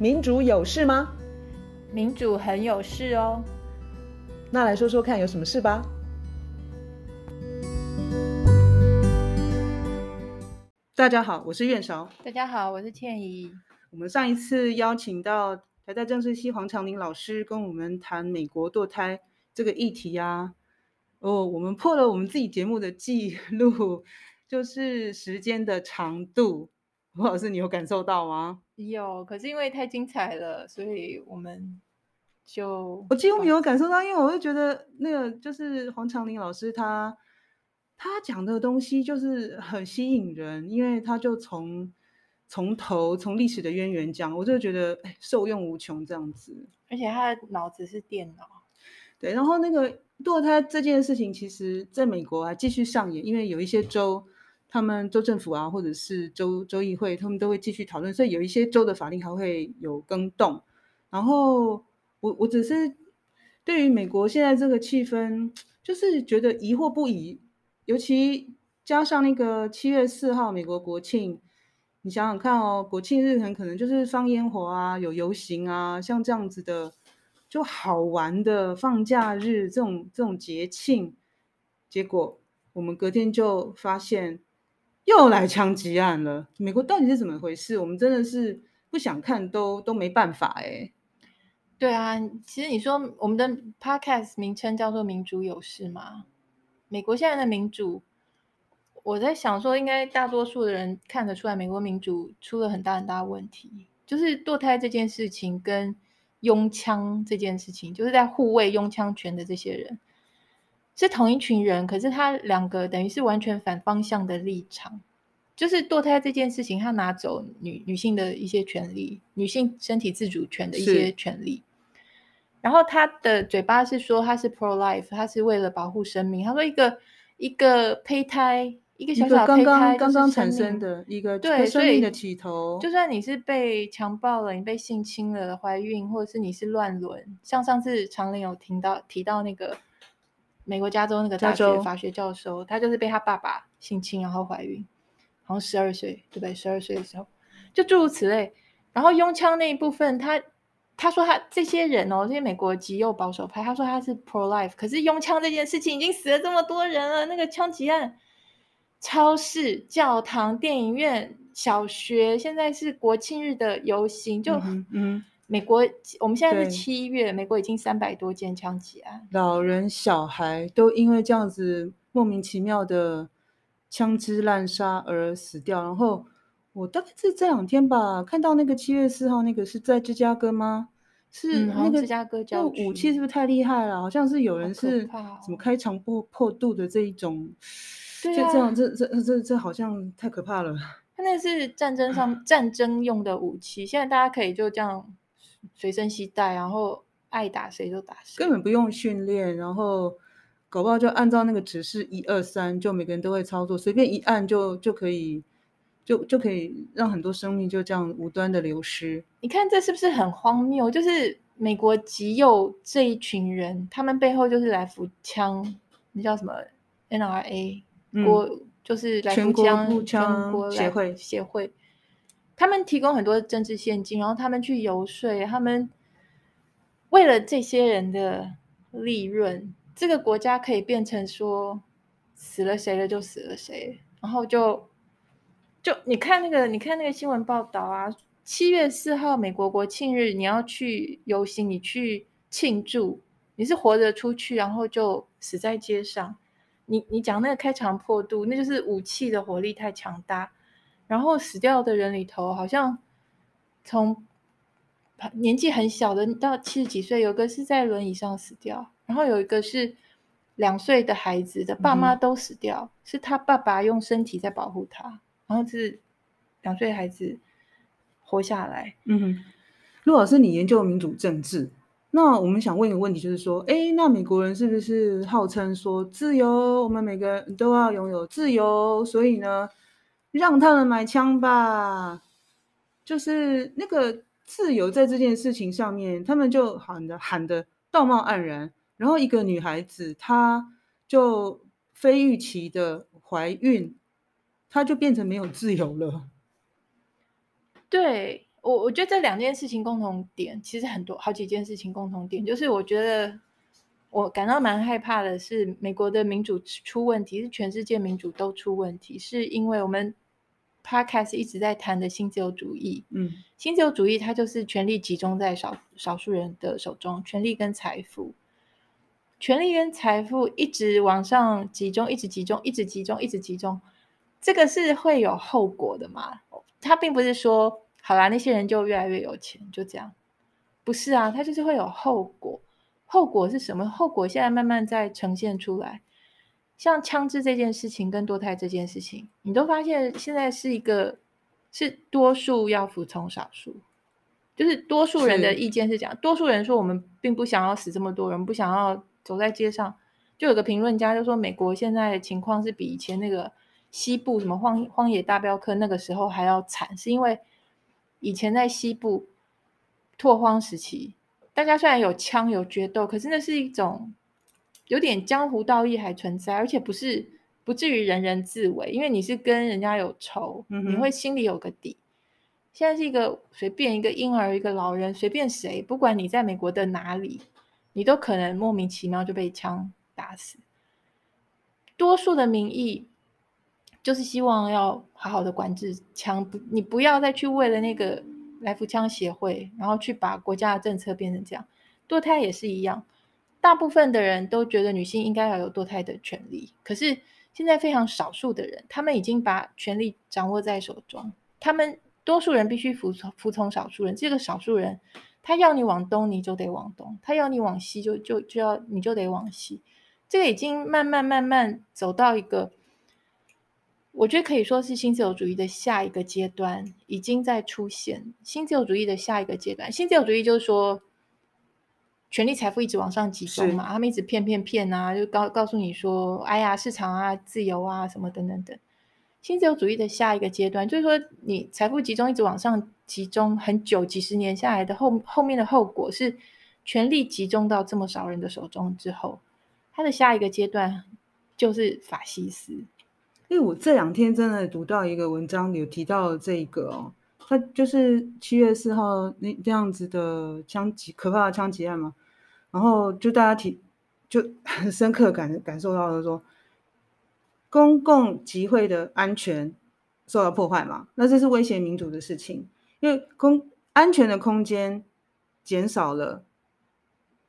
民主有事吗？民主很有事哦。那来说说看，有什么事吧？大家好，我是苑韶。大家好，我是倩怡。我们上一次邀请到台大政治系黄长林老师跟我们谈美国堕胎这个议题啊。哦，我们破了我们自己节目的记录，就是时间的长度。胡老师，你有感受到吗？有，可是因为太精彩了，所以我们就我几乎没有感受到，因为我就觉得那个就是黄长林老师他他讲的东西就是很吸引人，因为他就从从头从历史的渊源讲，我就觉得哎受用无穷这样子。而且他的脑子是电脑，对，然后那个堕胎这件事情，其实在美国还继续上演，因为有一些州。他们州政府啊，或者是州州议会，他们都会继续讨论，所以有一些州的法令还会有更动。然后我我只是对于美国现在这个气氛，就是觉得疑惑不已。尤其加上那个七月四号美国国庆，你想想看哦，国庆日很可能就是放烟火啊，有游行啊，像这样子的就好玩的放假日这种这种节庆，结果我们隔天就发现。又来枪击案了，美国到底是怎么回事？我们真的是不想看都都没办法哎。对啊，其实你说我们的 podcast 名称叫做“民主有事吗？”美国现在的民主，我在想说，应该大多数的人看得出来，美国民主出了很大很大的问题，就是堕胎这件事情跟拥枪这件事情，就是在护卫拥枪权的这些人。是同一群人，可是他两个等于是完全反方向的立场。就是堕胎这件事情，他拿走女女性的一些权利，女性身体自主权的一些权利。然后他的嘴巴是说他是 pro life，他是为了保护生命。他说一个一个胚胎，一个小小的胚胎刚刚产生的一个对生命的起头。就算你是被强暴了，你被性侵了，怀孕，或者是你是乱伦，像上次常林有听到提到那个。美国加州那个大学法学教授，他就是被他爸爸性侵，然后怀孕，好像十二岁，对不对？十二岁的时候，就诸如此类。然后拥枪那一部分，他他说他这些人哦，这些美国极右保守派，他说他是 pro life，可是拥枪这件事情已经死了这么多人了。那个枪击案，超市、教堂、电影院、小学，现在是国庆日的游行，就嗯。嗯美国，我们现在是七月，美国已经三百多件枪击案，老人小孩都因为这样子莫名其妙的枪支滥杀而死掉。然后我大概是这两天吧，看到那个七月四号那个是在芝加哥吗？是那个芝加哥郊区，武器是不是太厉害了？好像是有人是什么开肠破破肚的这一种，就这样，这这这这好像太可怕了。他那是战争上战争用的武器，现在大家可以就这样。随身携带，然后爱打谁就打谁，根本不用训练，然后搞不好就按照那个指示一二三，就每个人都会操作，随便一按就就可以，就就可以让很多生命就这样无端的流失。你看这是不是很荒谬？就是美国极右这一群人，他们背后就是来福枪，那叫什么 NRA，国、嗯、就是来福枪全国步枪协会协会。他们提供很多政治献金，然后他们去游说，他们为了这些人的利润，这个国家可以变成说死了谁了就死了谁，然后就就你看那个，你看那个新闻报道啊，七月四号美国国庆日，你要去游行，你去庆祝，你是活着出去，然后就死在街上，你你讲那个开肠破肚，那就是武器的火力太强大。然后死掉的人里头，好像从年纪很小的到七十几岁，有个是在轮椅上死掉，然后有一个是两岁的孩子的爸妈都死掉，嗯、是他爸爸用身体在保护他，然后是两岁孩子活下来。嗯哼，陆老师，你研究民主政治，那我们想问一个问题，就是说，哎，那美国人是不是号称说自由，我们每个人都要拥有自由，所以呢？让他们买枪吧，就是那个自由在这件事情上面，他们就喊的喊的道貌岸然。然后一个女孩子，她就非预期的怀孕，她就变成没有自由了。对，我我觉得这两件事情共同点，其实很多好几件事情共同点，就是我觉得我感到蛮害怕的是，美国的民主出问题，是全世界民主都出问题，是因为我们 Podcast 一直在谈的新自由主义。嗯，新自由主义它就是权力集中在少少数人的手中，权力跟财富，权力跟财富一直往上集中，一直集中，一直集中，一直集中，这个是会有后果的嘛？它并不是说。好啦，那些人就越来越有钱，就这样，不是啊？他就是会有后果，后果是什么？后果现在慢慢在呈现出来。像枪支这件事情跟堕胎这件事情，你都发现现在是一个是多数要服从少数，就是多数人的意见是讲，多数人说我们并不想要死这么多人，不想要走在街上。就有个评论家就说，美国现在的情况是比以前那个西部什么荒荒野大镖客那个时候还要惨，是因为。以前在西部拓荒时期，大家虽然有枪有决斗，可是那是一种有点江湖道义还存在，而且不是不至于人人自危，因为你是跟人家有仇，嗯、你会心里有个底。现在是一个随便一个婴儿一个老人，随便谁，不管你在美国的哪里，你都可能莫名其妙就被枪打死。多数的民意。就是希望要好好的管制枪，不，你不要再去为了那个来福枪协会，然后去把国家的政策变成这样。堕胎也是一样，大部分的人都觉得女性应该要有堕胎的权利，可是现在非常少数的人，他们已经把权力掌握在手中，他们多数人必须服从服从少数人，这个少数人他要你往东，你就得往东；他要你往西就，就就就要你就得往西。这个已经慢慢慢慢走到一个。我觉得可以说是新自由主义的下一个阶段已经在出现。新自由主义的下一个阶段，新自由主义就是说，权力财富一直往上集中嘛，他们一直骗骗骗啊，就告告诉你说，哎呀，市场啊，自由啊，什么等等等。新自由主义的下一个阶段，就是说，你财富集中一直往上集中很久，几十年下来的后后面的后果是，权力集中到这么少人的手中之后，它的下一个阶段就是法西斯。因为我这两天真的读到一个文章，有提到这个哦，他就是七月四号那这样子的枪击，可怕的枪击案嘛，然后就大家提，就 很深刻感感受到了说，公共集会的安全受到破坏嘛，那这是威胁民主的事情，因为公安全的空间减少了，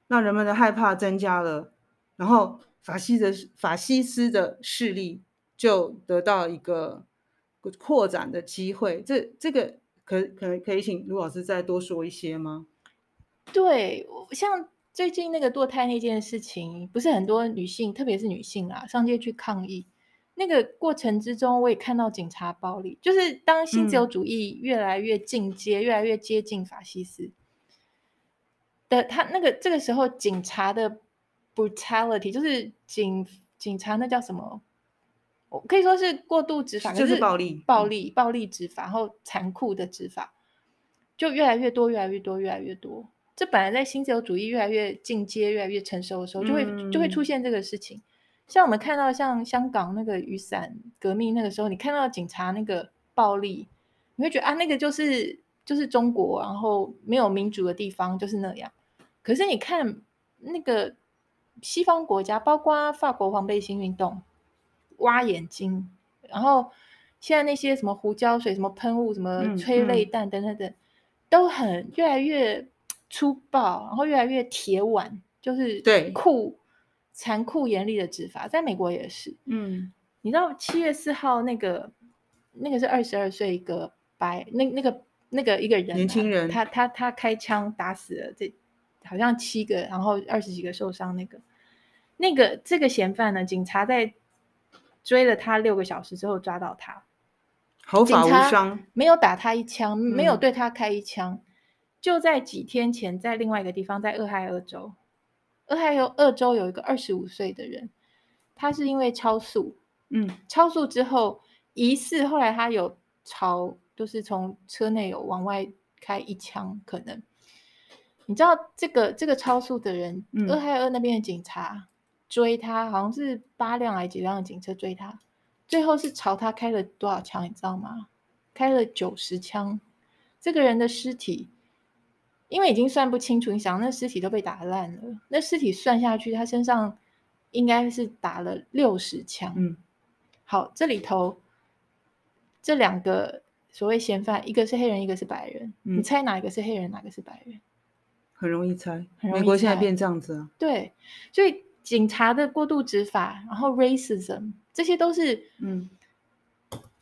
那人们的害怕增加了，然后法西的法西斯的势力。就得到一个扩展的机会，这这个可可能可以请卢老师再多说一些吗？对，像最近那个堕胎那件事情，不是很多女性，特别是女性啊，上街去抗议。那个过程之中，我也看到警察暴力，就是当新自由主义越来越进阶，嗯、越来越接近法西斯的他那个这个时候，警察的 brutality 就是警警察那叫什么？可以说是过度执法，就是暴力、暴力、暴力执法，然后残酷的执法，就越来越多、越来越多、越来越多。这本来在新自由主义越来越进阶、越来越成熟的时候，就会就会出现这个事情。像我们看到像香港那个雨伞革命那个时候，你看到警察那个暴力，你会觉得啊，那个就是就是中国，然后没有民主的地方就是那样。可是你看那个西方国家，包括法国黄背心运动。挖眼睛，然后现在那些什么胡椒水、什么喷雾、什么催泪弹等等等，嗯嗯、都很越来越粗暴，然后越来越铁腕，就是对酷、残酷、严厉的执法。在美国也是，嗯，你知道七月四号那个那个是二十二岁一个白那那个那个一个人、啊、年轻人，他他他开枪打死了这好像七个，然后二十几个受伤。那个那个这个嫌犯呢，警察在。追了他六个小时之后抓到他，毫发无伤，没有打他一枪，没有对他开一枪。嗯、就在几天前，在另外一个地方，在俄亥俄州，俄亥俄州有一个二十五岁的人，他是因为超速，嗯，超速之后疑似后来他有朝，就是从车内有往外开一枪，可能。你知道这个这个超速的人，嗯、俄亥俄那边的警察。追他，好像是八辆还是几辆的警车追他，最后是朝他开了多少枪，你知道吗？开了九十枪，这个人的尸体，因为已经算不清楚，你想那尸体都被打烂了，那尸体算下去，他身上应该是打了六十枪。嗯，好，这里头这两个所谓嫌犯，一个是黑人，一个是白人，嗯，你猜哪一个是黑人，哪个是白人？很容易猜，很容易猜。美国现在变这样子啊。对，所以警察的过度执法，然后 racism，这些都是嗯，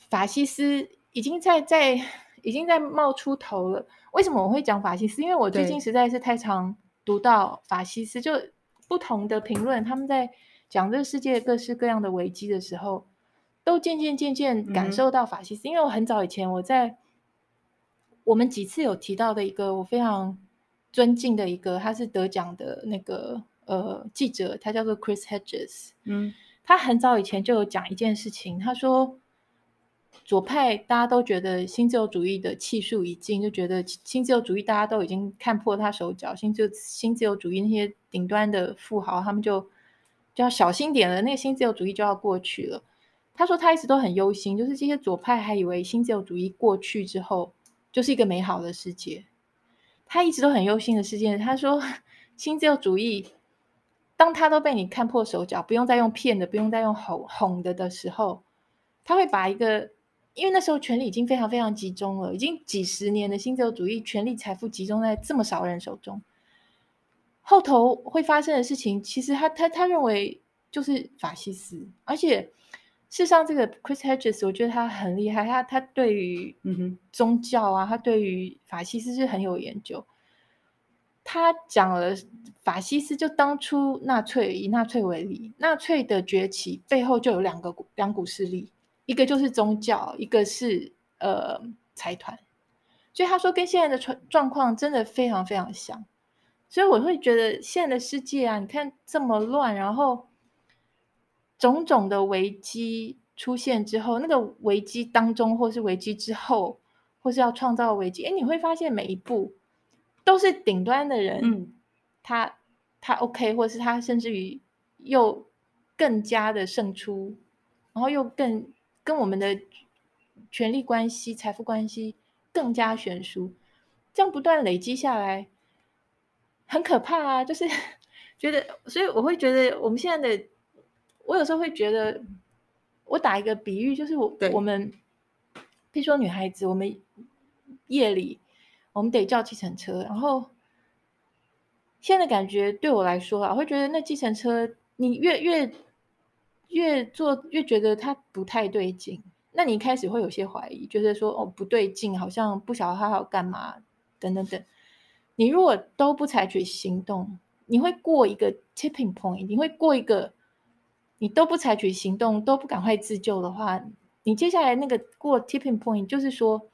法西斯已经在在已经在冒出头了。为什么我会讲法西斯？因为我最近实在是太常读到法西斯，就不同的评论，他们在讲这个世界各式各样的危机的时候，都渐渐渐渐感受到法西斯。嗯、因为我很早以前我在我们几次有提到的一个我非常。尊敬的一个，他是得奖的那个呃记者，他叫做 Chris Hedges。嗯，他很早以前就有讲一件事情，他说左派大家都觉得新自由主义的气数已尽，就觉得新自由主义大家都已经看破他手脚，新自新自由主义那些顶端的富豪他们就就要小心点了，那个新自由主义就要过去了。他说他一直都很忧心，就是这些左派还以为新自由主义过去之后就是一个美好的世界。他一直都很忧心的事件。他说，新自由主义，当他都被你看破手脚，不用再用骗的，不用再用哄哄的的时候，他会把一个，因为那时候权力已经非常非常集中了，已经几十年的新自由主义权力财富集中在这么少人手中，后头会发生的事情，其实他他他认为就是法西斯，而且。事实上，这个 Chris Hedges，我觉得他很厉害。他他对于嗯哼宗教啊，他对于法西斯是很有研究。他讲了法西斯，就当初纳粹以纳粹为例，纳粹的崛起背后就有两个两股势力，一个就是宗教，一个是呃财团。所以他说跟现在的状状况真的非常非常像。所以我会觉得现在的世界啊，你看这么乱，然后。种种的危机出现之后，那个危机当中，或是危机之后，或是要创造危机，哎，你会发现每一步都是顶端的人，嗯，他他 OK，或是他甚至于又更加的胜出，然后又更跟我们的权力关系、财富关系更加悬殊，这样不断累积下来，很可怕啊！就是 觉得，所以我会觉得我们现在的。我有时候会觉得，我打一个比喻，就是我我们，比如说女孩子，我们夜里我们得叫计程车，然后现在感觉对我来说啊，我会觉得那计程车你越越越做越觉得它不太对劲，那你一开始会有些怀疑，觉得说哦不对劲，好像不晓得他要干嘛等等等。你如果都不采取行动，你会过一个 tipping point，你会过一个。你都不采取行动，都不赶快自救的话，你接下来那个过 tipping point，就是说，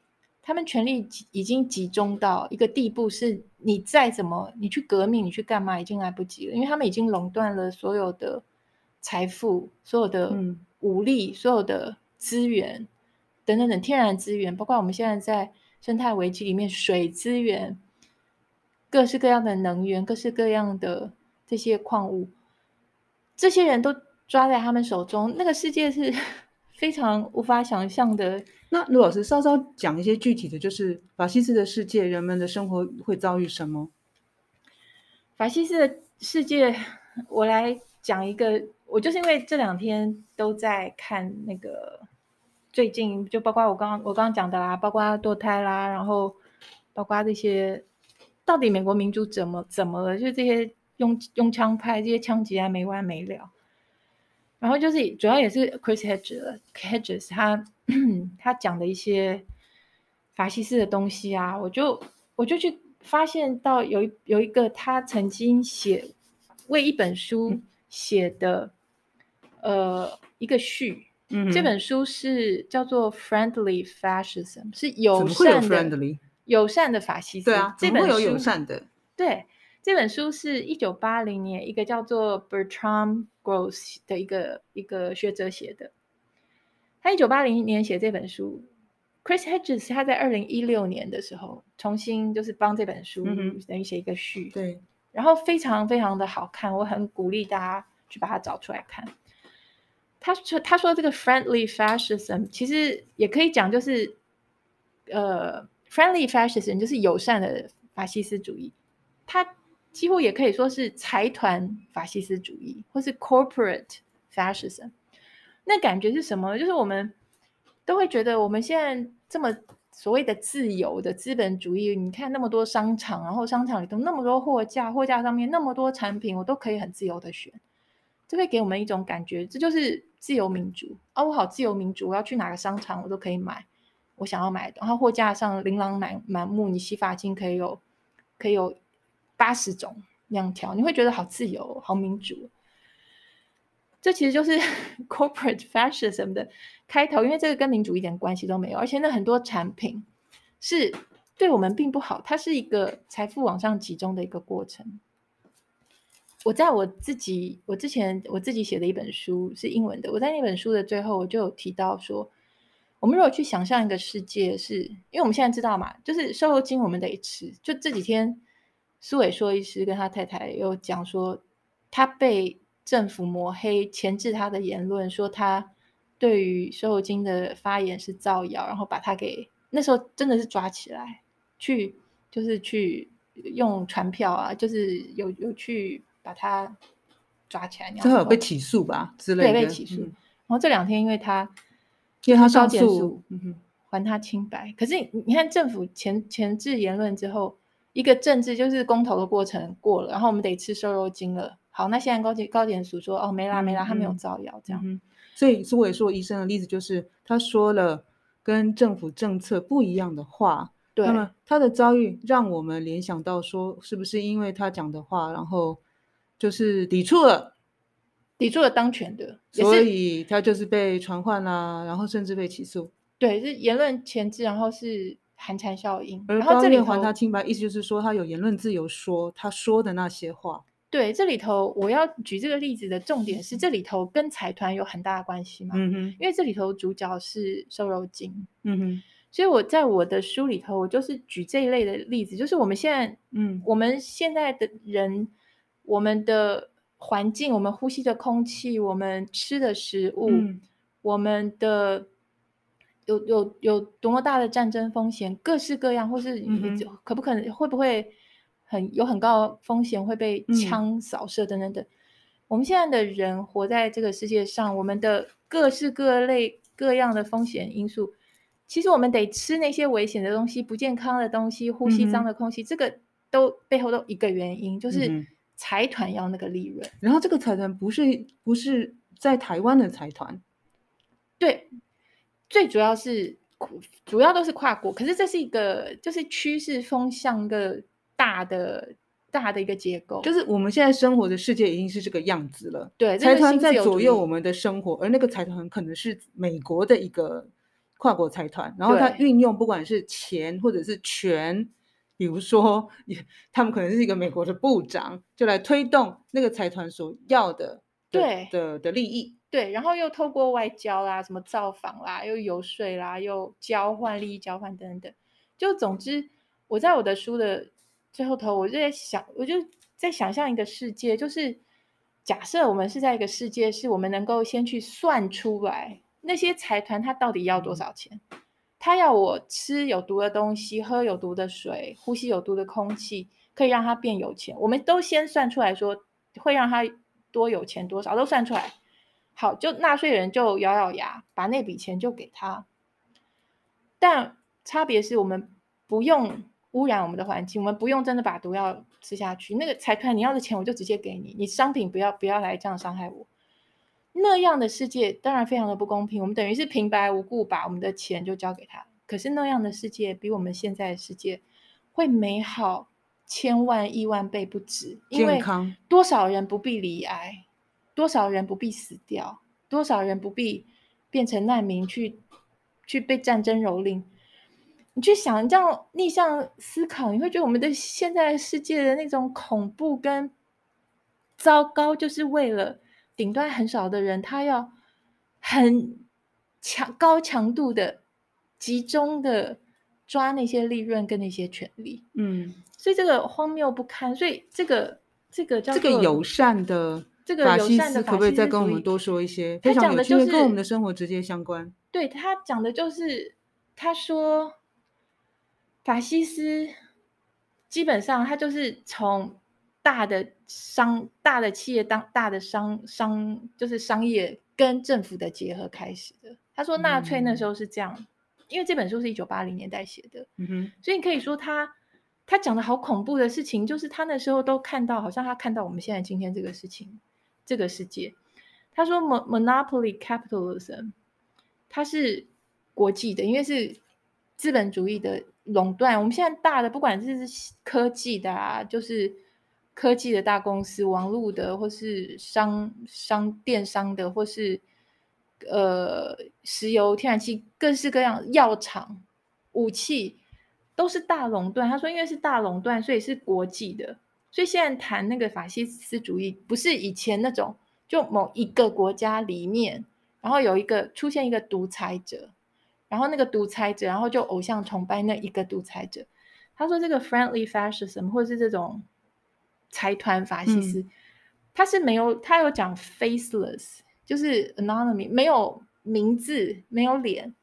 他们权力已经集中到一个地步，是你再怎么你去革命，你去干嘛，已经来不及了，因为他们已经垄断了所有的财富、所有的武力、嗯、所有的资源等等等天然资源，包括我们现在在生态危机里面，水资源、各式各样的能源、各式各样的这些矿物，这些人都。抓在他们手中，那个世界是非常无法想象的。那卢老师稍稍讲一些具体的，就是法西斯的世界，人们的生活会遭遇什么？法西斯的世界，我来讲一个。我就是因为这两天都在看那个，最近就包括我刚刚我刚刚讲的啦，包括堕胎啦，然后包括这些，到底美国民主怎么怎么了？就这些用用枪派，这些枪击还没完没了。然后就是主要也是 Chris Hedges Hedges 他 他讲的一些法西斯的东西啊，我就我就去发现到有一有一个他曾经写为一本书写的、嗯、呃一个序，嗯，这本书是叫做 Friendly Fascism，是友善的友善的法西斯，对啊，这本书有友善的，对。这本书是一九八零年一个叫做 Bertram Gross 的一个一个学者写的。他一九八零年写这本书，Chris Hedges 他在二零一六年的时候重新就是帮这本书等于写一个序，对，然后非常非常的好看，我很鼓励大家去把它找出来看。他说他说这个 Friendly Fascism 其实也可以讲就是呃 friendly fascism 就是友善的法西斯主义，它几乎也可以说是财团法西斯主义，或是 corporate fascism。那感觉是什么？就是我们都会觉得我们现在这么所谓的自由的资本主义，你看那么多商场，然后商场里头那么多货架，货架上面那么多产品，我都可以很自由的选，这会给我们一种感觉，这就是自由民主啊！我好自由民主，我要去哪个商场我都可以买我想要买的，然后货架上琳琅满满目，你洗发精可以有可以有八十种样条，你会觉得好自由，好民主。这其实就是 corporate fascism 的开头，因为这个跟民主一点关系都没有，而且那很多产品是对我们并不好，它是一个财富往上集中的一个过程。我在我自己，我之前我自己写的一本书是英文的，我在那本书的最后我就有提到说，我们如果去想象一个世界是，是因为我们现在知道嘛，就是瘦肉精我们得吃，就这几天苏伟硕医师跟他太太又讲说，他被。政府抹黑、钳制他的言论，说他对于瘦肉精的发言是造谣，然后把他给那时候真的是抓起来，去就是去用传票啊，就是有有去把他抓起来。最后有被起诉吧之类的。对，被起诉。嗯、然后这两天因为他因为他上诉，还他清白。可是你看政府钳钳制言论之后，一个政治就是公投的过程过了，然后我们得吃瘦肉精了。好，那现在高检高检署说，哦，没啦没啦，他没有造谣，这样。嗯、所以苏伟硕医生的例子就是，他说了跟政府政策不一样的话。对。那么他的遭遇让我们联想到说，是不是因为他讲的话，然后就是抵触了，抵触了当权的，所以他就是被传唤啦，然后甚至被起诉。对，是言论前置，然后是寒蝉效应。而这里还他清白，意思就是说他有言论自由说，说他说的那些话。对，这里头我要举这个例子的重点是，这里头跟财团有很大的关系嘛。嗯哼。因为这里头主角是瘦肉精。嗯哼。所以我在我的书里头，我就是举这一类的例子，就是我们现在，嗯，我们现在的人，我们的环境，我们呼吸的空气，我们吃的食物，嗯、我们的有有有多么大的战争风险，各式各样，或是可不可能会不会？很有很高风险会被枪扫射等等等。嗯、我们现在的人活在这个世界上，我们的各式各类各样的风险因素，其实我们得吃那些危险的东西、不健康的东西、呼吸脏的空气，嗯、这个都背后都一个原因，就是财团要那个利润。然后这个财团不是不是在台湾的财团，对，最主要是主要都是跨国，可是这是一个就是趋势风向个。大的大的一个结构，就是我们现在生活的世界已经是这个样子了。对，财团在左右我们的生活，而那个财团很可能是美国的一个跨国财团，然后他运用不管是钱或者是权，比如说他们可能是一个美国的部长，就来推动那个财团所要的对的的，的利益。对，然后又透过外交啦、什么造访啦、又游说啦、又交换利益交换等等，就总之，我在我的书的。最后头，我就在想，我就在想象一个世界，就是假设我们是在一个世界，是我们能够先去算出来那些财团他到底要多少钱，他要我吃有毒的东西，喝有毒的水，呼吸有毒的空气，可以让他变有钱。我们都先算出来说会让他多有钱多少，都算出来。好，就纳税人就咬咬牙把那笔钱就给他，但差别是我们不用。污染我们的环境，我们不用真的把毒药吃下去。那个财团，你要的钱我就直接给你，你商品不要不要来这样伤害我。那样的世界当然非常的不公平，我们等于是平白无故把我们的钱就交给他。可是那样的世界比我们现在的世界会美好千万亿万倍不止，因为多少人不必离癌，多少人不必死掉，多少人不必变成难民去去被战争蹂躏。你去想，你这样逆向思考，你会觉得我们的现在世界的那种恐怖跟糟糕，就是为了顶端很少的人，他要很强、高强度的、集中的抓那些利润跟那些权利。嗯，所以这个荒谬不堪。所以这个这个叫这个友善的这个友善的，可不可以再跟我们多说一些？非常有趣，跟我们的生活直接相关。对，他讲的就是他说。法西斯基本上他就是从大的商、大的企业当大的商商就是商业跟政府的结合开始的。他说纳粹那时候是这样，嗯、因为这本书是一九八零年代写的，嗯哼，所以你可以说他他讲的好恐怖的事情，就是他那时候都看到，好像他看到我们现在今天这个事情，这个世界。他说，monopoly capitalism，它是国际的，因为是资本主义的垄断。我们现在大的，不管是科技的啊，就是科技的大公司、网络的，或是商商电商的，或是呃石油、天然气，各式各样药厂、武器，都是大垄断。他说，因为是大垄断，所以是国际的。所以现在谈那个法西斯主义，不是以前那种。就某一个国家里面，然后有一个出现一个独裁者，然后那个独裁者，然后就偶像崇拜那一个独裁者。他说这个 friendly fascism 或者是这种财团法西斯，他、嗯、是没有，他有讲 faceless，就是 anonymous，没有名字，没有脸，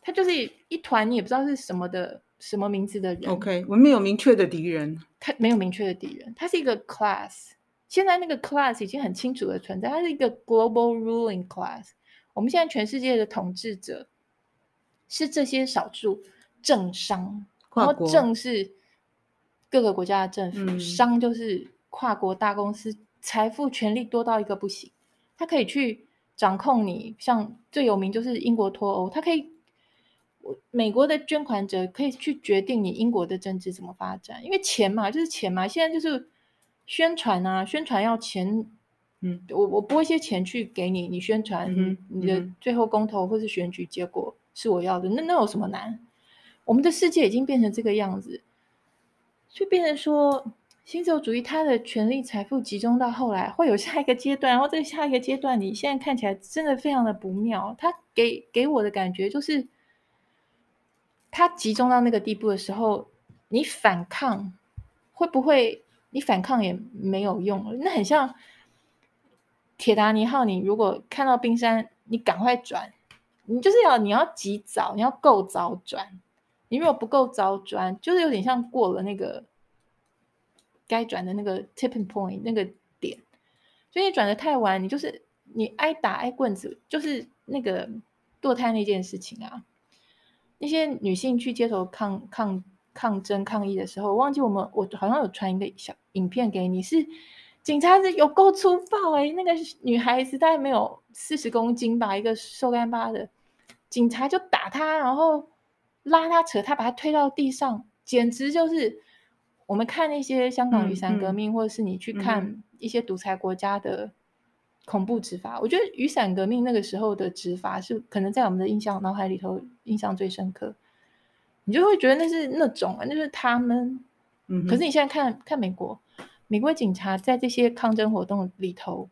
他就是一团你也不知道是什么的什么名字的人。OK，我们没有明确的敌人，他没有明确的敌人，他是一个 class。现在那个 class 已经很清楚的存在，它是一个 global ruling class。我们现在全世界的统治者是这些少数政商，然后政是各个国家的政府，嗯、商就是跨国大公司，财富权力多到一个不行，它可以去掌控你。像最有名就是英国脱欧，它可以，美国的捐款者可以去决定你英国的政治怎么发展，因为钱嘛，就是钱嘛，现在就是。宣传啊，宣传要钱，嗯，我我拨一些钱去给你，你宣传，嗯、你的最后公投或是选举结果是我要的，那那有什么难？我们的世界已经变成这个样子，就变成说新自由主义它的权力财富集中到后来会有下一个阶段，然后这个下一个阶段你现在看起来真的非常的不妙，它给给我的感觉就是，它集中到那个地步的时候，你反抗会不会？你反抗也没有用，那很像铁达尼号。你如果看到冰山，你赶快转，你就是要你要及早，你要够早转。你如果不够早转，就是有点像过了那个该转的那个 tipping point 那个点，所以你转的太晚，你就是你挨打挨棍子，就是那个堕胎那件事情啊。那些女性去街头抗抗。抗争抗议的时候，我忘记我们我好像有传一个小影片给你，是警察是有够粗暴哎、欸，那个女孩子大概没有四十公斤吧，一个瘦干巴的警察就打她，然后拉她扯她，把她推到地上，简直就是我们看那些香港雨伞革命，嗯嗯、或者是你去看一些独裁国家的恐怖执法，嗯、我觉得雨伞革命那个时候的执法是可能在我们的印象脑海里头印象最深刻。你就会觉得那是那种啊，那就是他们。嗯，可是你现在看看美国，美国警察在这些抗争活动里头，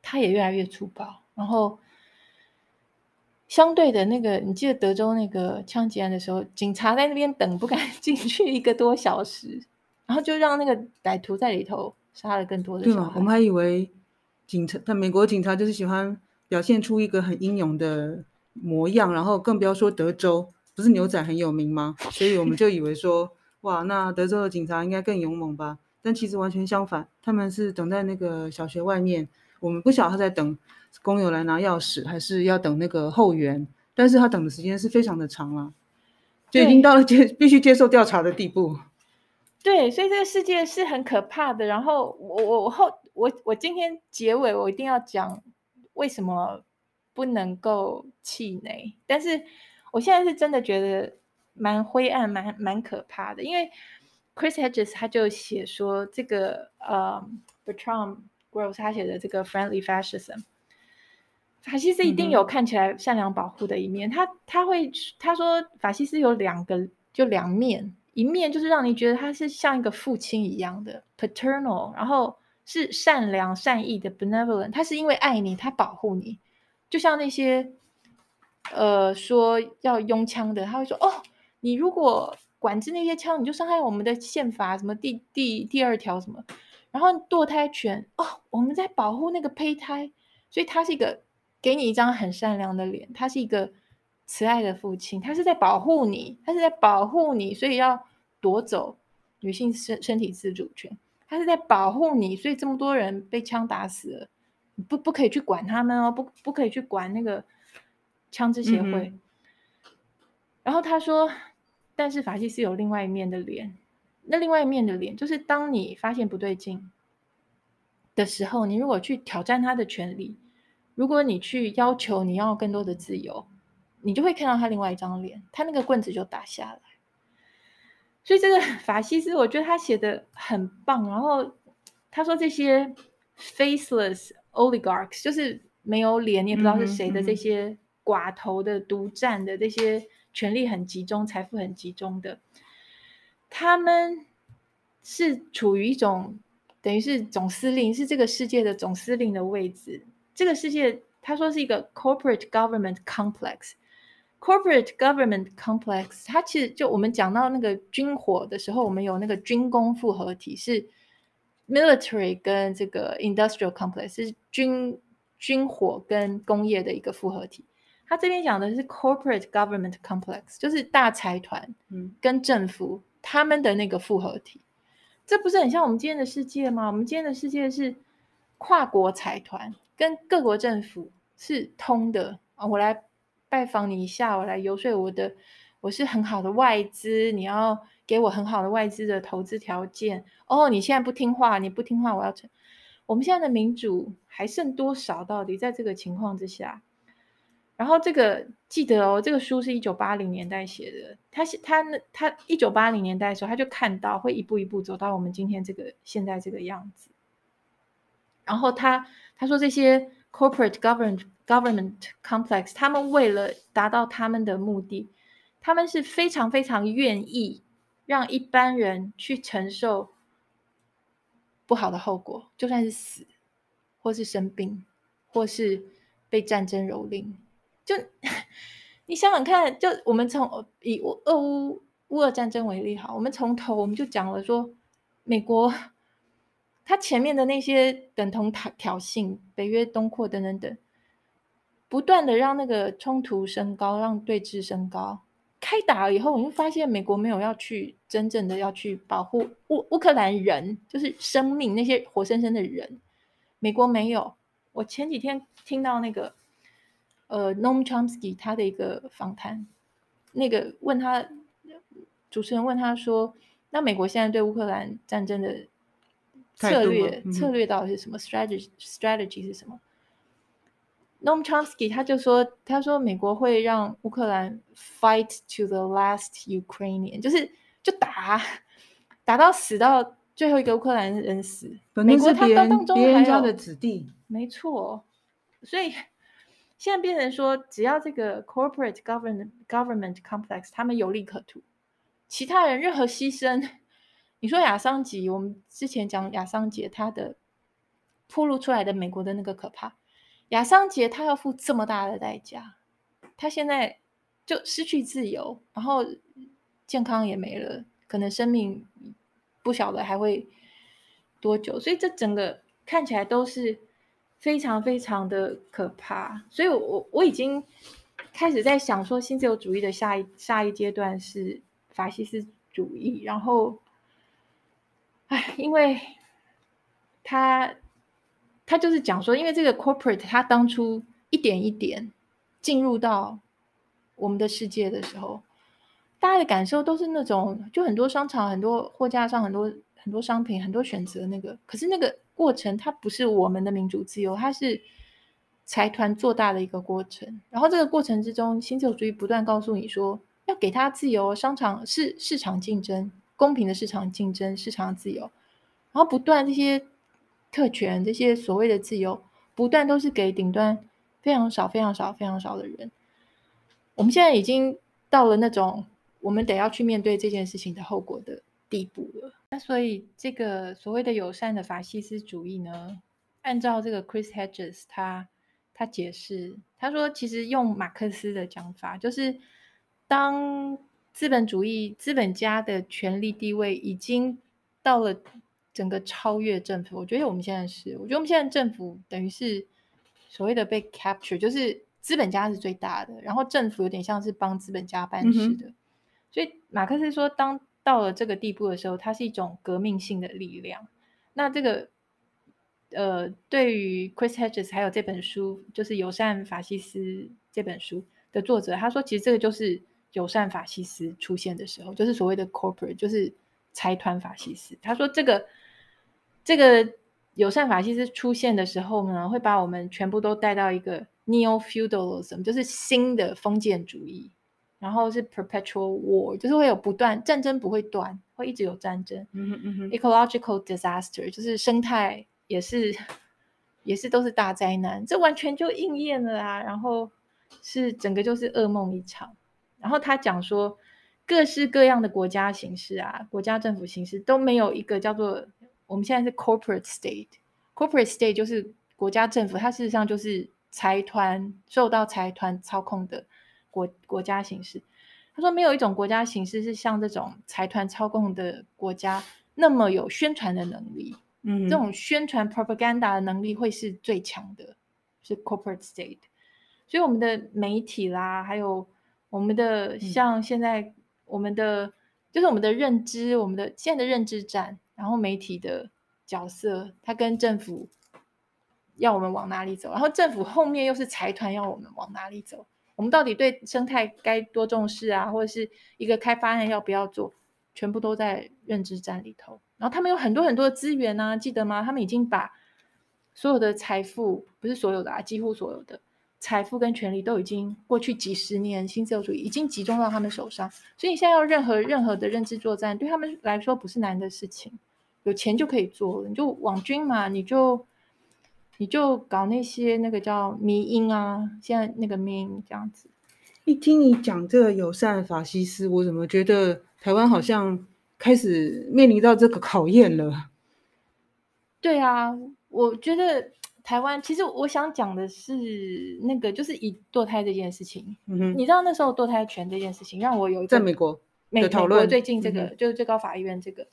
他也越来越粗暴。然后，相对的那个，你记得德州那个枪击案的时候，警察在那边等不敢 进去一个多小时，然后就让那个歹徒在里头杀了更多的人。对吗？我们还以为警察，他美国警察就是喜欢表现出一个很英勇的模样，然后更不要说德州。不是牛仔很有名吗？所以我们就以为说，哇，那德州的警察应该更勇猛吧？但其实完全相反，他们是等在那个小学外面，我们不晓得他在等工友来拿钥匙，还是要等那个后援。但是他等的时间是非常的长了，就已经到了接 必须接受调查的地步。对，所以这个世界是很可怕的。然后我我我后我我今天结尾我一定要讲为什么不能够气馁，但是。我现在是真的觉得蛮灰暗、蛮蛮可怕的，因为 Chris Hedges 他就写说，这个呃 Bertrand Russell 他写的这个 Friendly Fascism，法西斯一定有看起来善良保护的一面。嗯、他他会他说法西斯有两个就两面，一面就是让你觉得他是像一个父亲一样的 paternal，然后是善良善意的 benevolent，他是因为爱你，他保护你，就像那些。呃，说要拥枪的，他会说：“哦，你如果管制那些枪，你就伤害我们的宪法，什么第第第二条什么。然后堕胎权，哦，我们在保护那个胚胎，所以他是一个给你一张很善良的脸，他是一个慈爱的父亲，他是在保护你，他是在保护你，所以要夺走女性身身体自主权。他是在保护你，所以这么多人被枪打死了，不不可以去管他们哦，不不可以去管那个枪支协会。嗯、然后他说，但是法西斯有另外一面的脸，那另外一面的脸就是当你发现不对劲的时候，你如果去挑战他的权利，如果你去要求你要更多的自由，你就会看到他另外一张脸，他那个棍子就打下来。所以这个 法西斯，我觉得他写的很棒。然后他说这些 faceless oligarchs，就是没有脸，你也不知道是谁的这些寡头的独占的这些权力很集中、财富很集中的，他们是处于一种等于是总司令，是这个世界的总司令的位置。这个世界他说是一个 corporate government complex。Corporate government complex，它其实就我们讲到那个军火的时候，我们有那个军工复合体，是 military 跟这个 industrial complex 是军军火跟工业的一个复合体。它这边讲的是 corporate government complex，就是大财团跟政府他们的那个复合体。这不是很像我们今天的世界吗？我们今天的世界是跨国财团跟各国政府是通的啊，我来。拜访你一下，我来游说我的，我是很好的外资，你要给我很好的外资的投资条件。哦，你现在不听话，你不听话，我要成。我们现在的民主还剩多少？到底在这个情况之下？然后这个记得哦，这个书是一九八零年代写的，他他那他一九八零年代的时候，他就看到会一步一步走到我们今天这个现在这个样子。然后他他说这些 corporate government。Government complex，他们为了达到他们的目的，他们是非常非常愿意让一般人去承受不好的后果，就算是死，或是生病，或是被战争蹂躏。就 你想想看，就我们从以俄乌乌俄战争为例，好，我们从头我们就讲了说，美国他前面的那些等同挑挑衅、北约东扩等等等。不断的让那个冲突升高，让对峙升高。开打了以后，我就发现美国没有要去真正的要去保护乌乌克兰人，就是生命那些活生生的人。美国没有。我前几天听到那个呃，Noam Chomsky 他的一个访谈，那个问他主持人问他说：“那美国现在对乌克兰战争的策略、嗯、策略到底是什么？strategy strategy 是什么？” Noam Chomsky 他就说：“他说美国会让乌克兰 fight to the last Ukrainian，就是就打打到死到最后一个乌克兰人死。美国他当中还有的子弟，没错。所以现在变成说，只要这个 corporate government government complex 他们有利可图，其他人任何牺牲，你说亚桑吉，我们之前讲亚桑杰他的铺露出来的美国的那个可怕。”亚桑杰他要付这么大的代价，他现在就失去自由，然后健康也没了，可能生命不晓得还会多久，所以这整个看起来都是非常非常的可怕。所以我，我我已经开始在想说，新自由主义的下一下一阶段是法西斯主义，然后，哎，因为他。他就是讲说，因为这个 corporate，他当初一点一点进入到我们的世界的时候，大家的感受都是那种，就很多商场、很多货架上、很多很多商品、很多选择那个。可是那个过程，它不是我们的民主自由，它是财团做大的一个过程。然后这个过程之中，新自由主义不断告诉你说，要给他自由，商场是市场竞争，公平的市场竞争，市场自由，然后不断这些。特权这些所谓的自由，不断都是给顶端非常少、非常少、非常少的人。我们现在已经到了那种我们得要去面对这件事情的后果的地步了。那所以，这个所谓的友善的法西斯主义呢，按照这个 Chris Hedges 他他解释，他说，其实用马克思的讲法，就是当资本主义资本家的权力地位已经到了。整个超越政府，我觉得我们现在是，我觉得我们现在政府等于是所谓的被 capture，就是资本家是最大的，然后政府有点像是帮资本家办事的。嗯、所以马克思说，当到了这个地步的时候，它是一种革命性的力量。那这个呃，对于 Chris Hedges 还有这本书，就是《友善法西斯》这本书的作者，他说，其实这个就是友善法西斯出现的时候，就是所谓的 corporate，就是财团法西斯。他说，这个这个友善法西斯出现的时候呢，会把我们全部都带到一个 neo-feudalism，就是新的封建主义，然后是 perpetual war，就是会有不断战争不会断，会一直有战争。嗯哼嗯哼。ecological disaster 就是生态也是也是都是大灾难，这完全就应验了啊！然后是整个就是噩梦一场。然后他讲说，各式各样的国家形式啊，国家政府形式都没有一个叫做我们现在是 corporate state。corporate state 就是国家政府，它事实上就是财团受到财团操控的国国家形式。他说，没有一种国家形式是像这种财团操控的国家那么有宣传的能力。嗯，这种宣传 propaganda 的能力会是最强的，是 corporate state。所以我们的媒体啦，还有。我们的像现在，我们的、嗯、就是我们的认知，我们的现在的认知战，然后媒体的角色，它跟政府要我们往哪里走，然后政府后面又是财团要我们往哪里走，我们到底对生态该多重视啊，或者是一个开发案要不要做，全部都在认知战里头。然后他们有很多很多的资源啊，记得吗？他们已经把所有的财富，不是所有的啊，几乎所有的。财富跟权力都已经过去几十年，新自由主义已经集中到他们手上，所以你现在要任何任何的认知作战，对他们来说不是难的事情，有钱就可以做了，你就网军嘛，你就你就搞那些那个叫迷因啊，现在那个迷因这样子。一听你讲这个友善法西斯，我怎么觉得台湾好像开始面临到这个考验了？对啊，我觉得。台湾其实我想讲的是那个，就是以堕胎这件事情。嗯哼，你知道那时候堕胎权这件事情让我有一个在美国美美国最近这个、嗯、就是最高法院这个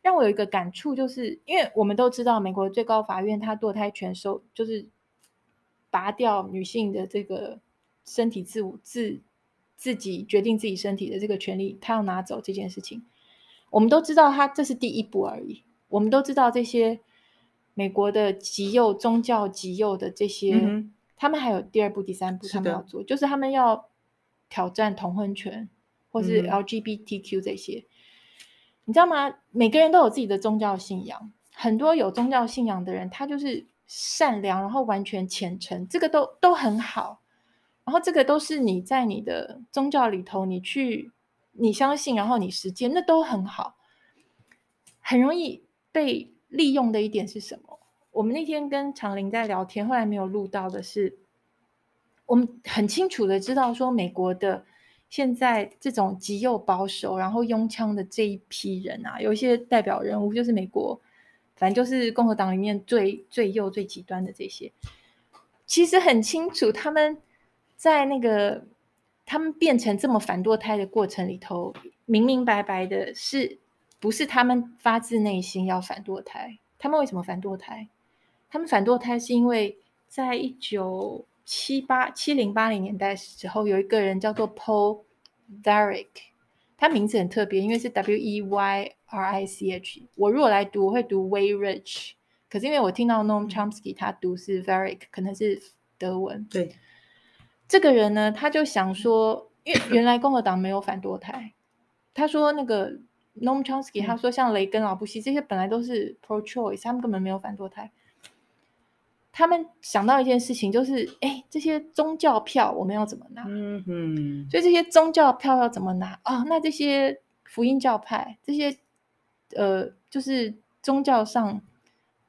让我有一个感触，就是因为我们都知道美国最高法院它堕胎权收就是拔掉女性的这个身体自我自自己决定自己身体的这个权利，他要拿走这件事情，我们都知道他这是第一步而已，我们都知道这些。美国的极右宗教极右的这些，嗯、他们还有第二步、第三步，他们要做，就是他们要挑战同婚权，或是 LGBTQ 这些、嗯。你知道吗？每个人都有自己的宗教信仰，很多有宗教信仰的人，他就是善良，然后完全虔诚，这个都都很好。然后这个都是你在你的宗教里头，你去你相信，然后你实践，那都很好，很容易被。利用的一点是什么？我们那天跟长林在聊天，后来没有录到的是，我们很清楚的知道说，美国的现在这种极右保守，然后拥枪的这一批人啊，有一些代表人物就是美国，反正就是共和党里面最最右、最极端的这些，其实很清楚，他们在那个他们变成这么反堕胎的过程里头，明明白白的是。不是他们发自内心要反堕胎，他们为什么反堕胎？他们反堕胎是因为在一九七八七零八零年代时候，有一个人叫做 Paul Weyrich，他名字很特别，因为是 W E Y R I C H。我如果来读，我会读 Way Rich，可是因为我听到 Noam Chomsky 他读是 Weyrich，可能是德文。对，这个人呢，他就想说，因为原来共和党没有反堕胎，他说那个。Noam Chomsky 他说，像雷根、老布希这些本来都是 pro-choice，他们根本没有反堕胎。他们想到一件事情，就是哎，这些宗教票我们要怎么拿？嗯哼。所以这些宗教票要怎么拿啊、哦？那这些福音教派，这些呃，就是宗教上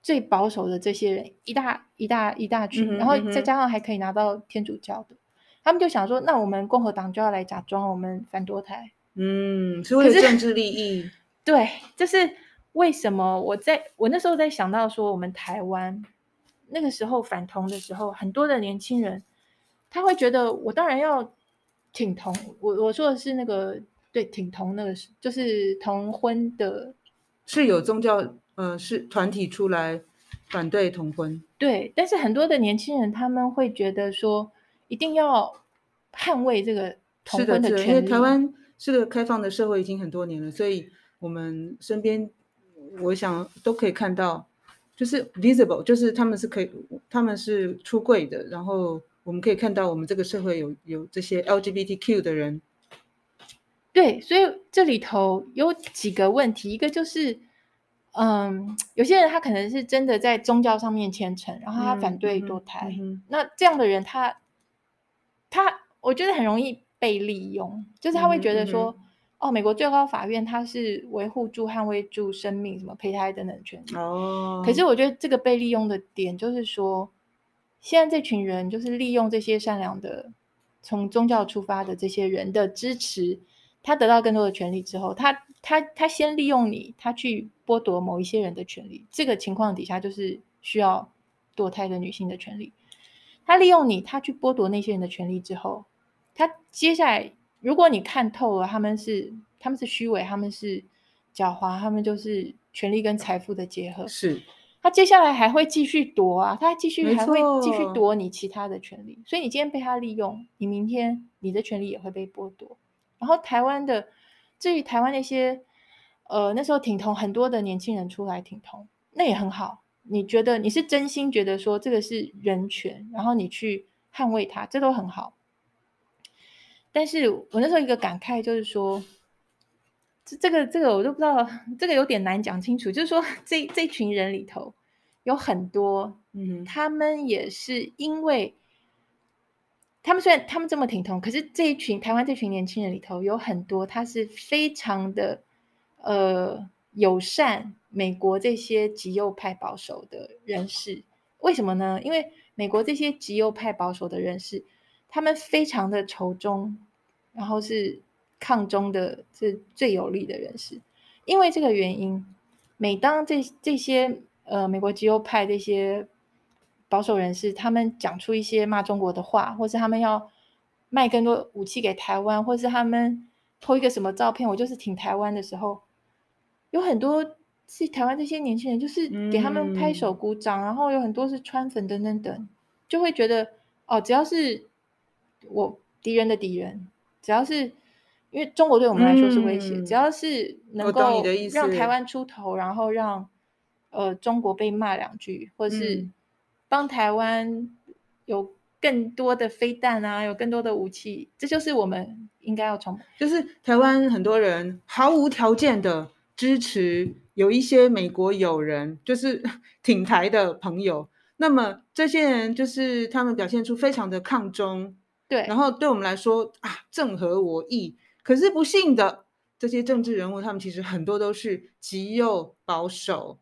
最保守的这些人，一大一大一大群、嗯，然后再加上还可以拿到天主教的，他们就想说，那我们共和党就要来假装我们反堕胎。嗯，是为了政治利益。对，就是为什么我在我那时候在想到说，我们台湾那个时候反同的时候，很多的年轻人他会觉得，我当然要挺同。我我说的是那个对挺同那个是就是同婚的，是有宗教呃是团体出来反对同婚。对，但是很多的年轻人他们会觉得说，一定要捍卫这个同婚的权利。是的，因为台湾是个开放的社会已经很多年了，所以我们身边我想都可以看到，就是 visible，就是他们是可以，他们是出柜的，然后我们可以看到我们这个社会有有这些 LGBTQ 的人。对，所以这里头有几个问题，一个就是。嗯，有些人他可能是真的在宗教上面虔诚，然后他反对堕胎。嗯嗯、那这样的人他，他他我觉得很容易被利用，就是他会觉得说，嗯嗯、哦，美国最高法院他是维护住、捍卫住生命，什么胚胎等等权利。哦。可是我觉得这个被利用的点就是说，现在这群人就是利用这些善良的、从宗教出发的这些人的支持，他得到更多的权利之后，他。他他先利用你，他去剥夺某一些人的权利。这个情况底下，就是需要堕胎的女性的权利。他利用你，他去剥夺那些人的权利之后，他接下来，如果你看透了，他们是他们是虚伪，他们是狡猾，他们就是权力跟财富的结合。是，他接下来还会继续夺啊，他继续还会继续夺你其他的权利。所以你今天被他利用，你明天你的权利也会被剥夺。然后台湾的。至于台湾那些，呃，那时候挺同很多的年轻人出来挺同，那也很好。你觉得你是真心觉得说这个是人权，然后你去捍卫它，这都很好。但是我那时候一个感慨就是说，这这个这个我都不知道，这个有点难讲清楚。就是说这这群人里头有很多，嗯，他们也是因为。他们虽然他们这么挺同，可是这一群台湾这群年轻人里头有很多，他是非常的呃友善美国这些极右派保守的人士。为什么呢？因为美国这些极右派保守的人士，他们非常的仇中，然后是抗中的是最有力的人士。因为这个原因，每当这这些呃美国极右派这些。保守人士他们讲出一些骂中国的话，或是他们要卖更多武器给台湾，或是他们 po 一个什么照片，我就是挺台湾的时候，有很多是台湾这些年轻人，就是给他们拍手鼓掌，嗯、然后有很多是川粉等等等，就会觉得哦，只要是我敌人的敌人，只要是因为中国对我们来说是威胁，嗯、只要是能够让台湾出头，然后让呃中国被骂两句，或者是。帮台湾有更多的飞弹啊，有更多的武器，这就是我们应该要从，就是台湾很多人毫无条件的支持，有一些美国友人就是 挺台的朋友，那么这些人就是他们表现出非常的抗中，对，然后对我们来说啊，正合我意。可是不幸的，这些政治人物他们其实很多都是极右保守，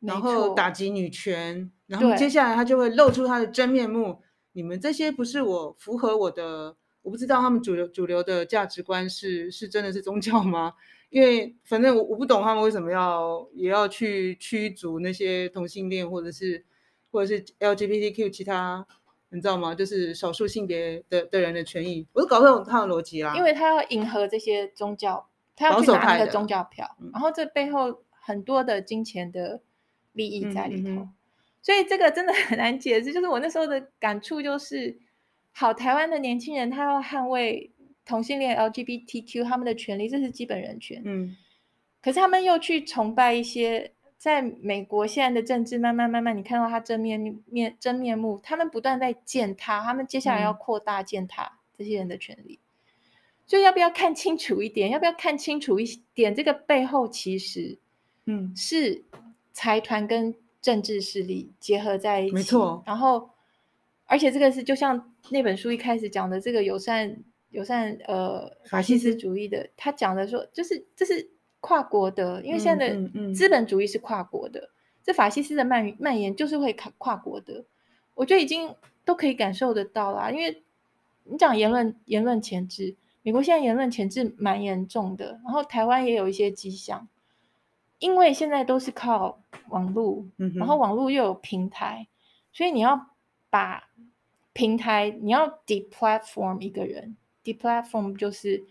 然后打击女权。然后接下来他就会露出他的真面目。你们这些不是我符合我的，我不知道他们主流主流的价值观是是真的是宗教吗？因为反正我我不懂他们为什么要也要去驱逐那些同性恋或者是或者是 LGBTQ 其他，你知道吗？就是少数性别的的人的权益，我都搞不懂他的逻辑啦。因为他要迎合这些宗教，他要去拿那个宗教票，然后这背后很多的金钱的利益在里头。所以这个真的很难解释，就是我那时候的感触就是，好，台湾的年轻人他要捍卫同性恋 LGBTQ 他们的权利，这是基本人权。嗯，可是他们又去崇拜一些在美国现在的政治，慢慢慢慢，你看到他真面面真面目，他们不断在践踏，他们接下来要扩大践踏这些人的权利。嗯，所以要不要看清楚一点？要不要看清楚一点？这个背后其实，嗯，是财团跟。政治势力结合在一起，没错。然后，而且这个是就像那本书一开始讲的，这个友善友善呃法西斯主义的，他讲的说，就是这是跨国的，因为现在的资本主义是跨国的，嗯嗯嗯、这法西斯的蔓蔓延就是会跨跨国的。我觉得已经都可以感受得到啦，因为你讲言论言论前置，美国现在言论前置蛮严重的，然后台湾也有一些迹象。因为现在都是靠网络，嗯、然后网络又有平台，所以你要把平台，你要 deplatform 一个人，deplatform 就是，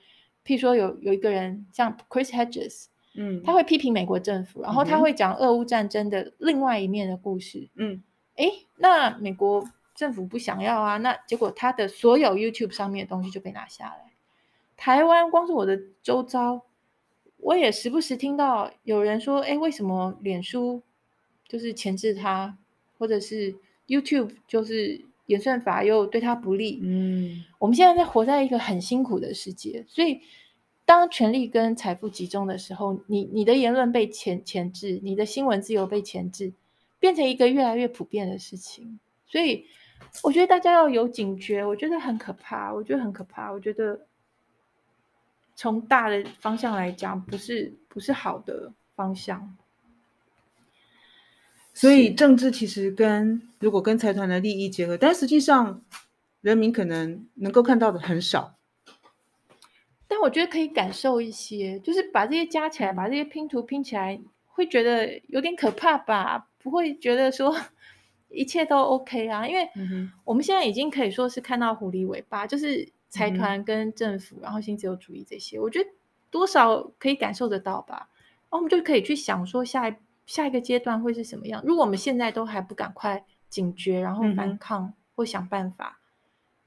譬如说有有一个人像 Chris Hedges，嗯，他会批评美国政府，然后他会讲俄乌战争的另外一面的故事，嗯，诶，那美国政府不想要啊，那结果他的所有 YouTube 上面的东西就被拿下来。台湾光是我的周遭，我也时不时听到有人说：“哎，为什么脸书就是钳制他，或者是 YouTube 就是演算法又对他不利？”嗯，我们现在在活在一个很辛苦的世界，所以当权力跟财富集中的时候，你你的言论被钳钳制，你的新闻自由被钳制，变成一个越来越普遍的事情。所以我觉得大家要有警觉，我觉得很可怕，我觉得很可怕，我觉得。从大的方向来讲，不是不是好的方向。所以政治其实跟如果跟财团的利益结合，但实际上人民可能能够看到的很少。但我觉得可以感受一些，就是把这些加起来，把这些拼图拼起来，会觉得有点可怕吧？不会觉得说一切都 OK 啊？因为我们现在已经可以说是看到狐狸尾巴，就是。财团跟政府，嗯、然后新自由主义这些，我觉得多少可以感受得到吧。然后我们就可以去想说下一下一个阶段会是什么样。如果我们现在都还不赶快警觉，然后反抗、嗯、或想办法，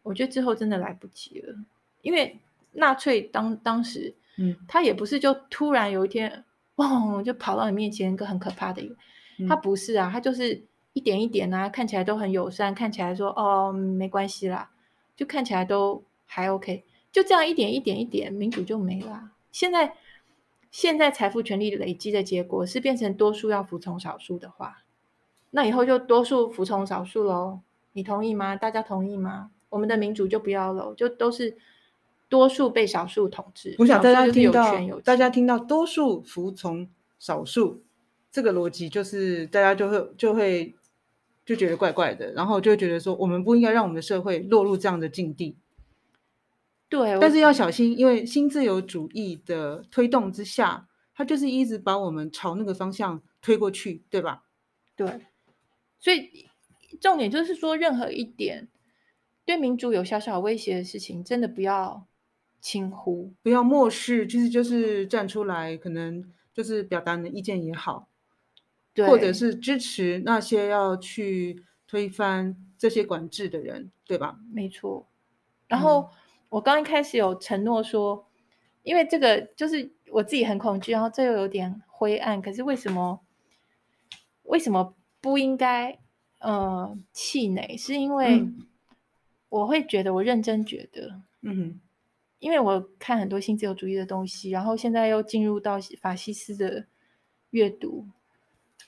我觉得之后真的来不及了。因为纳粹当当时，嗯，他也不是就突然有一天，哇，就跑到你面前，一个很可怕的一个，嗯、他不是啊，他就是一点一点啊，看起来都很友善，看起来说哦没关系啦，就看起来都。还 OK，就这样一点一点一点，民主就没了。现在，现在财富权力累积的结果是变成多数要服从少数的话，那以后就多数服从少数喽。你同意吗？大家同意吗？我们的民主就不要了，就都是多数被少数统治。我想大家听到，大家听到多数服从少数这个逻辑，就是大家就会就会就觉得怪怪的，然后就会觉得说，我们不应该让我们的社会落入这样的境地。对，但是要小心，因为新自由主义的推动之下，它就是一直把我们朝那个方向推过去，对吧？对，所以重点就是说，任何一点对民主有小小威胁的事情，真的不要轻忽，不要漠视，其实就是站出来，可能就是表达你的意见也好，对，或者是支持那些要去推翻这些管制的人，对吧？没错，然后。嗯我刚一开始有承诺说，因为这个就是我自己很恐惧，然后这又有点灰暗。可是为什么为什么不应该呃气馁？是因为我会觉得，我认真觉得，嗯哼，因为我看很多新自由主义的东西，然后现在又进入到法西斯的阅读，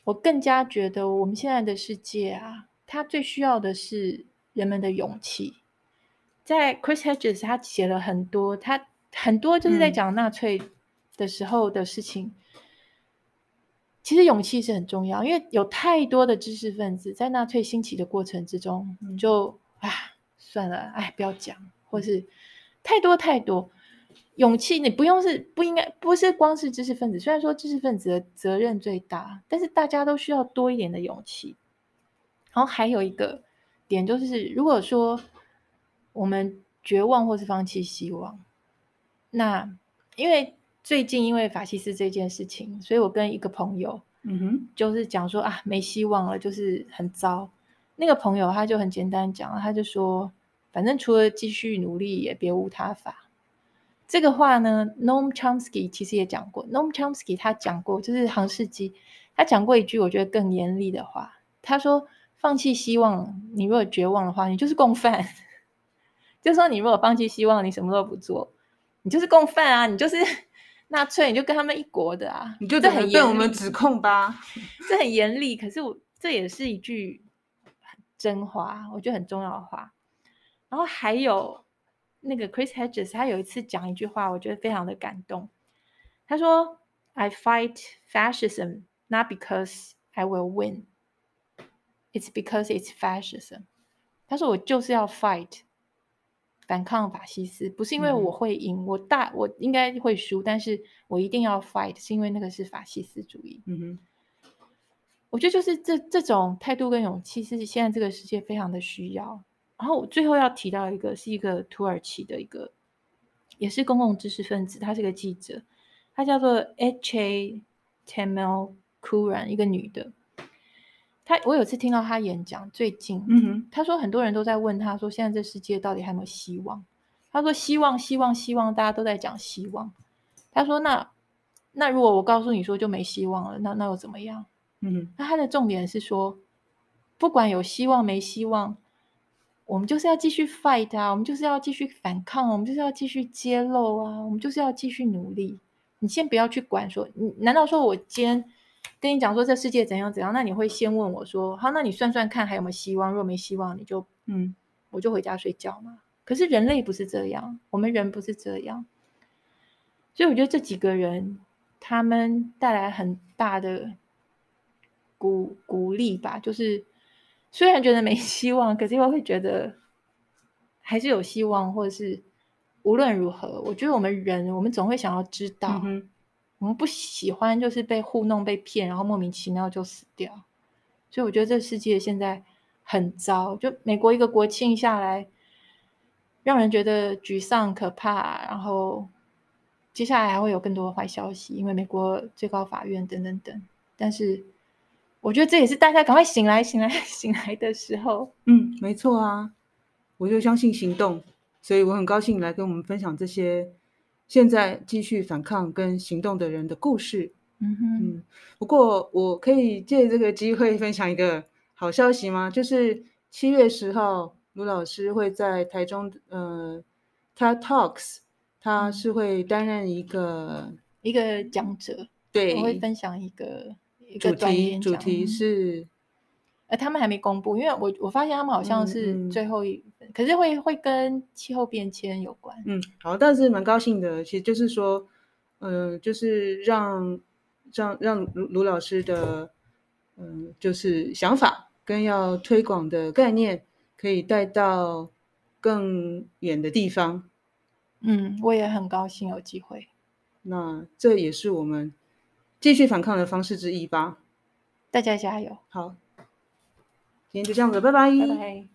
我更加觉得我们现在的世界啊，它最需要的是人们的勇气。在 Chris Hedges，他写了很多，他很多就是在讲纳粹的时候的事情。嗯、其实勇气是很重要，因为有太多的知识分子在纳粹兴起的过程之中，你就啊算了，哎，不要讲，或是太多太多勇气，你不用是不应该不是光是知识分子，虽然说知识分子的责任最大，但是大家都需要多一点的勇气。然后还有一个点就是，如果说。我们绝望或是放弃希望，那因为最近因为法西斯这件事情，所以我跟一个朋友，嗯哼，就是讲说啊，没希望了，就是很糟。那个朋友他就很简单讲，他就说，反正除了继续努力，也别无他法。这个话呢，Noam Chomsky 其实也讲过，Noam Chomsky 他讲过，就是杭世基，他讲过一句我觉得更严厉的话，他说，放弃希望，你如果绝望的话，你就是共犯。就是说，你如果放弃希望，你什么都不做，你就是共犯啊！你就是 纳粹，你就跟他们一国的啊！你就这很被我们指控吧？这很严厉，可是我这也是一句真话，我觉得很重要的话。然后还有那个 Chris Hedges，他有一次讲一句话，我觉得非常的感动。他说：“I fight fascism not because I will win, it's because it's fascism。”他说：“我就是要 fight。”反抗法西斯不是因为我会赢，嗯、我大我应该会输，但是我一定要 fight，是因为那个是法西斯主义。嗯哼，我觉得就是这这种态度跟勇气是现在这个世界非常的需要。然后我最后要提到一个是一个土耳其的一个，也是公共知识分子，他是个记者，他叫做 H A Temel Kuran，一个女的。他我有次听到他演讲，最近，嗯哼，他说很多人都在问他说，现在这世界到底还有没有希望？他说希望，希望，希望，大家都在讲希望。他说那那如果我告诉你说就没希望了，那那又怎么样？嗯哼，那他的重点是说，不管有希望没希望，我们就是要继续 fight 啊，我们就是要继续反抗，我们就是要继续揭露啊，我们就是要继续努力。你先不要去管说，你难道说我今天跟你讲说这世界怎样怎样，那你会先问我说，好，那你算算看还有没有希望？如果没希望，你就嗯，我就回家睡觉嘛。可是人类不是这样，我们人不是这样，所以我觉得这几个人他们带来很大的鼓鼓励吧，就是虽然觉得没 希望，可是又会觉得还是有希望，或者是。无论如何，我觉得我们人，我们总会想要知道，我们不喜欢就是被糊弄、被骗，然后莫名其妙就死掉。所以我觉得这世界现在很糟，就美国一个国庆下来，让人觉得沮丧、可怕。然后接下来还会有更多的坏消息，因为美国最高法院等等等。但是我觉得这也是大家赶快醒来、醒来、醒来的时候。嗯，没错啊，我就相信行动。所以我很高兴来跟我们分享这些现在继续反抗跟行动的人的故事。嗯哼，嗯，不过我可以借这个机会分享一个好消息吗？就是七月十号，卢老师会在台中，呃，他 Talks，他是会担任一个一个讲者，对，我会分享一个一个主题，主题是。呃，他们还没公布，因为我我发现他们好像是最后一，嗯嗯、可是会会跟气候变迁有关。嗯，好，但是蛮高兴的，其实就是说，嗯、呃，就是让让让卢卢老师的，嗯、呃，就是想法跟要推广的概念，可以带到更远的地方。嗯，我也很高兴有机会。那这也是我们继续反抗的方式之一吧。大家加油！好。今天就这样子，拜拜。拜拜。